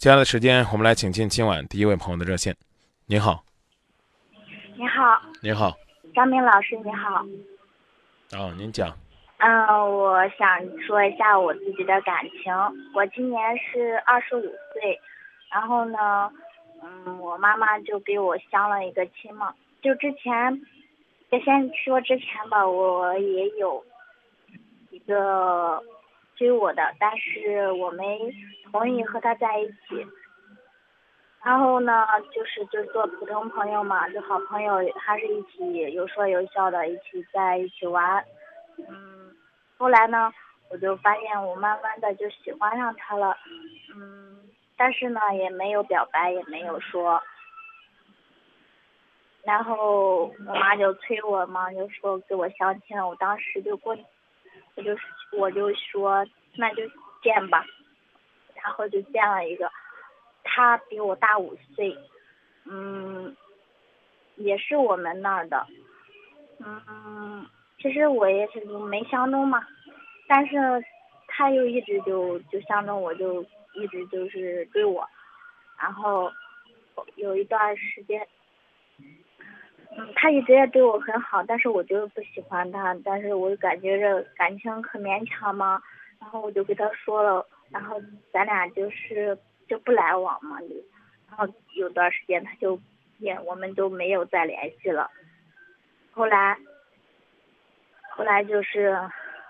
接下来的时间，我们来请进今晚第一位朋友的热线。您好，您好，您好，张明老师，您好。哦，您讲。嗯，我想说一下我自己的感情。我今年是二十五岁，然后呢，嗯，我妈妈就给我相了一个亲嘛。就之前，先说之前吧，我也有一个追我的，但是我没同意和他在一起。然后呢，就是就做普通朋友嘛，就好朋友，还是一起有说有笑的，一起在一起玩，嗯。后来呢，我就发现我慢慢的就喜欢上他了，嗯，但是呢也没有表白，也没有说。然后我妈就催我嘛，就说给我相亲了。我当时就过，我就我就说那就见吧，然后就见了一个，他比我大五岁，嗯，也是我们那儿的，嗯。其实我也是没相中嘛，但是他又一直就就相中我，就一直就是追我，然后有一段时间，他一直也对我很好，但是我就是不喜欢他，但是我感觉这感情很勉强嘛，然后我就跟他说了，然后咱俩就是就不来往嘛，就，然后有段时间他就也我们都没有再联系了，后来。后来就是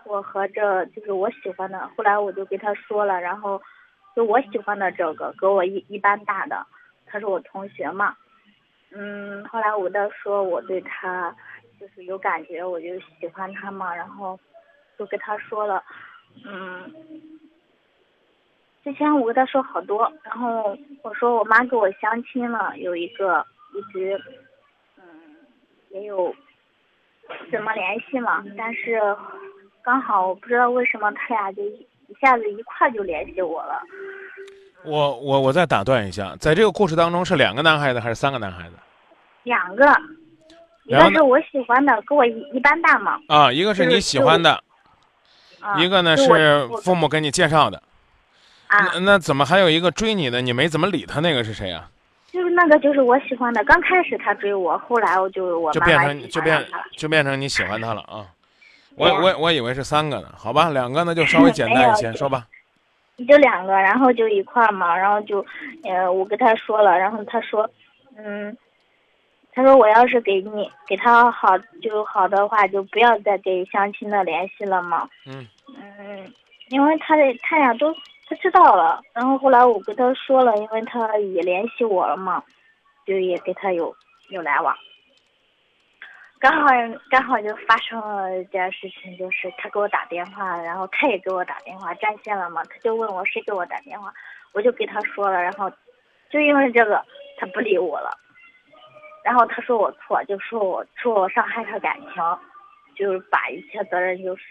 我和这就是我喜欢的，后来我就跟他说了，然后就我喜欢的这个，跟我一一般大的，他是我同学嘛，嗯，后来我跟他说我对他就是有感觉，我就喜欢他嘛，然后就跟他说了，嗯，之前我跟他说好多，然后我说我妈给我相亲了，有一个一直嗯也有。怎么联系嘛？但是刚好我不知道为什么他俩就一下子一块就联系我了。我我我再打断一下，在这个故事当中是两个男孩子还是三个男孩子？两个，一个是我喜欢的，跟我一一般大嘛。啊，一个是你喜欢的，一个呢是父母给你介绍的。啊。那那怎么还有一个追你的？你没怎么理他，那个是谁啊？就是那个，就是我喜欢的。刚开始他追我，后来我就我就变成就变就变成你喜欢他了啊！我我我以为是三个呢，好吧，两个呢就稍微 简单一些，说吧。就两个，然后就一块儿嘛，然后就，呃，我跟他说了，然后他说，嗯，他说我要是给你给他好就好的话，就不要再给相亲的联系了嘛。嗯。嗯，因为他的他俩都。他知道了，然后后来我跟他说了，因为他也联系我了嘛，就也跟他有有来往。刚好刚好就发生了一件事情，就是他给我打电话，然后他也给我打电话占线了嘛，他就问我谁给我打电话，我就给他说了，然后就因为这个他不理我了，然后他说我错，就说我说我伤害他感情，就是把一切责任就是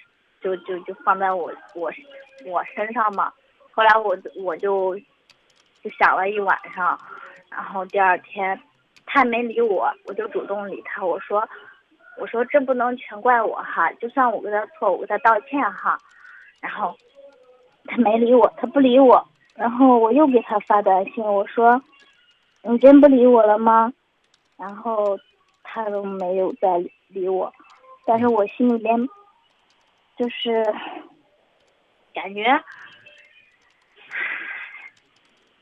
就就就放在我我我身上嘛。后来我我就就想了一晚上，然后第二天他没理我，我就主动理他。我说我说这不能全怪我哈，就算我跟他错，我跟他道歉哈。然后他没理我，他不理我。然后我又给他发短信，我说你真不理我了吗？然后他都没有再理我，但是我心里边就是感觉。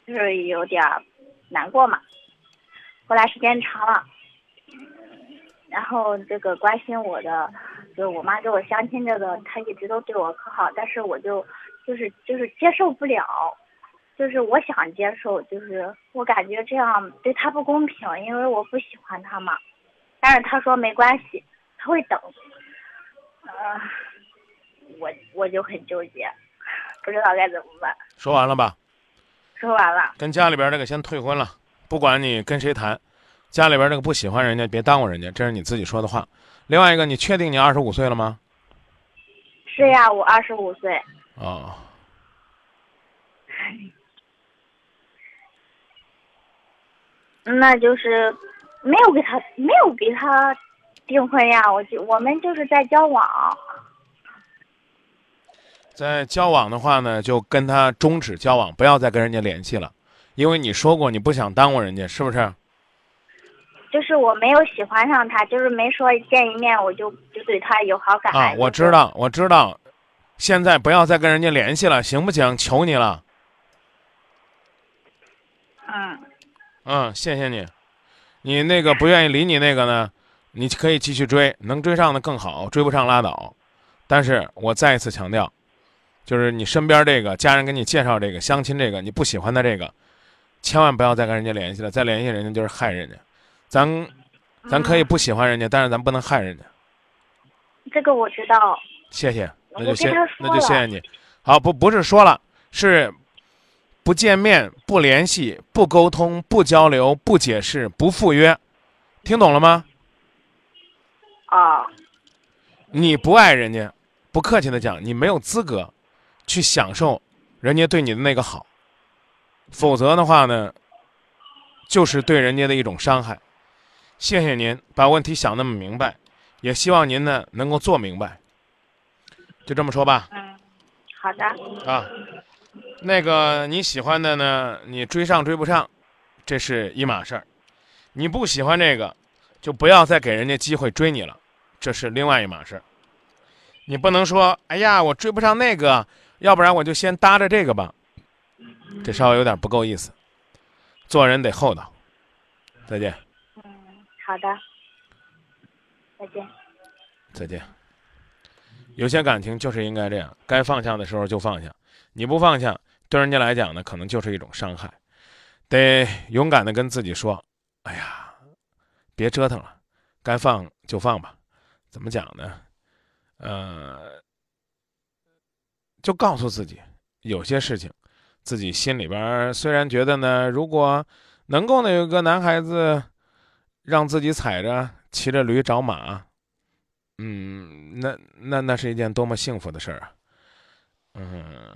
就是有点难过嘛，后来时间长了，然后这个关心我的，就是我妈给我相亲这个，她一直都对我可好，但是我就就是就是接受不了，就是我想接受，就是我感觉这样对他不公平，因为我不喜欢他嘛，但是他说没关系，他会等，呃，我我就很纠结，不知道该怎么办。说完了吧？说完了，跟家里边那个先退婚了，不管你跟谁谈，家里边那个不喜欢人家，别耽误人家，这是你自己说的话。另外一个，你确定你二十五岁了吗？是呀，我二十五岁。哦。那就是没有给他没有给他订婚呀，我就我们就是在交往。在交往的话呢，就跟他终止交往，不要再跟人家联系了，因为你说过你不想耽误人家，是不是？就是我没有喜欢上他，就是没说见一面我就就对他有好感。啊，我知道，我知道，现在不要再跟人家联系了，行不行？求你了。嗯。嗯，谢谢你。你那个不愿意理你那个呢，你可以继续追，能追上的更好，追不上拉倒。但是我再一次强调，就是你身边这个家人给你介绍这个相亲这个你不喜欢的这个，千万不要再跟人家联系了，再联系人家就是害人家。咱，咱可以不喜欢人家，但是咱不能害人家。这个我知道。谢谢，那就谢，那就谢谢你。好，不不是说了，是不见面、不联系、不沟通、不交流、不解释、不赴约，听懂了吗？啊。你不爱人家，不客气的讲，你没有资格去享受人家对你的那个好，否则的话呢，就是对人家的一种伤害。谢谢您把问题想那么明白，也希望您呢能够做明白。就这么说吧。嗯，好的。啊，那个你喜欢的呢，你追上追不上，这是一码事儿；你不喜欢这个，就不要再给人家机会追你了，这是另外一码事儿。你不能说，哎呀，我追不上那个，要不然我就先搭着这个吧，这稍微有点不够意思。做人得厚道。再见。好的，再见。再见。有些感情就是应该这样，该放下的时候就放下。你不放下，对人家来讲呢，可能就是一种伤害。得勇敢的跟自己说：“哎呀，别折腾了，该放就放吧。”怎么讲呢？呃，就告诉自己，有些事情，自己心里边虽然觉得呢，如果能够呢有个男孩子。让自己踩着骑着驴找马，嗯，那那那是一件多么幸福的事儿啊！嗯，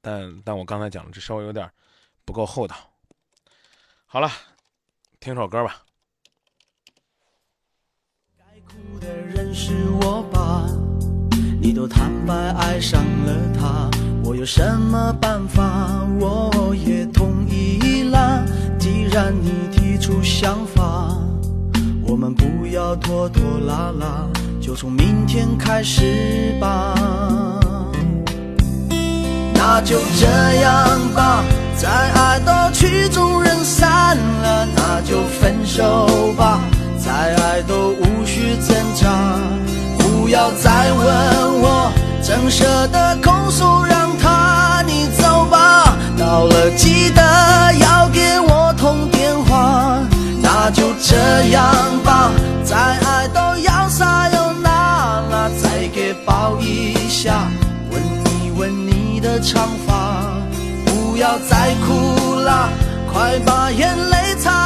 但但我刚才讲的这稍微有点不够厚道。好了，听首歌吧。该哭的人是我吧？你都坦白爱上了他，我有什么办法？要拖拖拉拉，就从明天开始吧。那就这样吧，再爱到曲终人散了，那就分手吧，再爱都无需挣扎。不要再问我，怎舍得空手让他你走吧。到了记得要给我，就这样吧。再爱都要撒又那拉，再给抱一下，吻一吻你的长发。不要再哭啦，快把眼泪擦。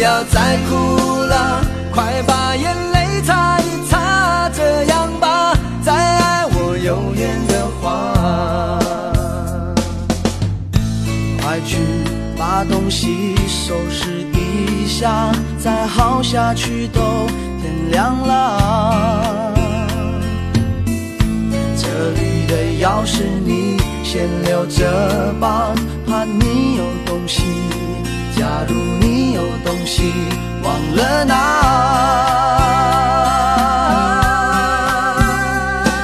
不要再哭了，快把眼泪擦一擦，这样吧。再爱我有缘的话，快去把东西收拾一下，再耗下去都天亮了。这里的钥匙你先留着吧，怕你有东西。假如东西忘了拿，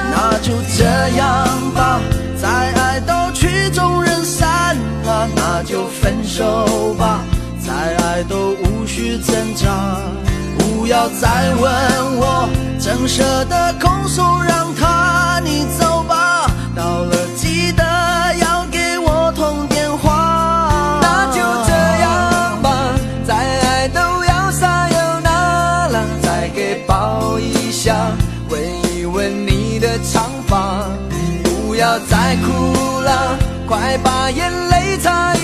那就这样吧。再爱都曲终人散了，那就分手吧。再爱都无需挣扎，不要再问我，怎舍得空手让他你走吧。到了不要再哭了，快把眼泪擦，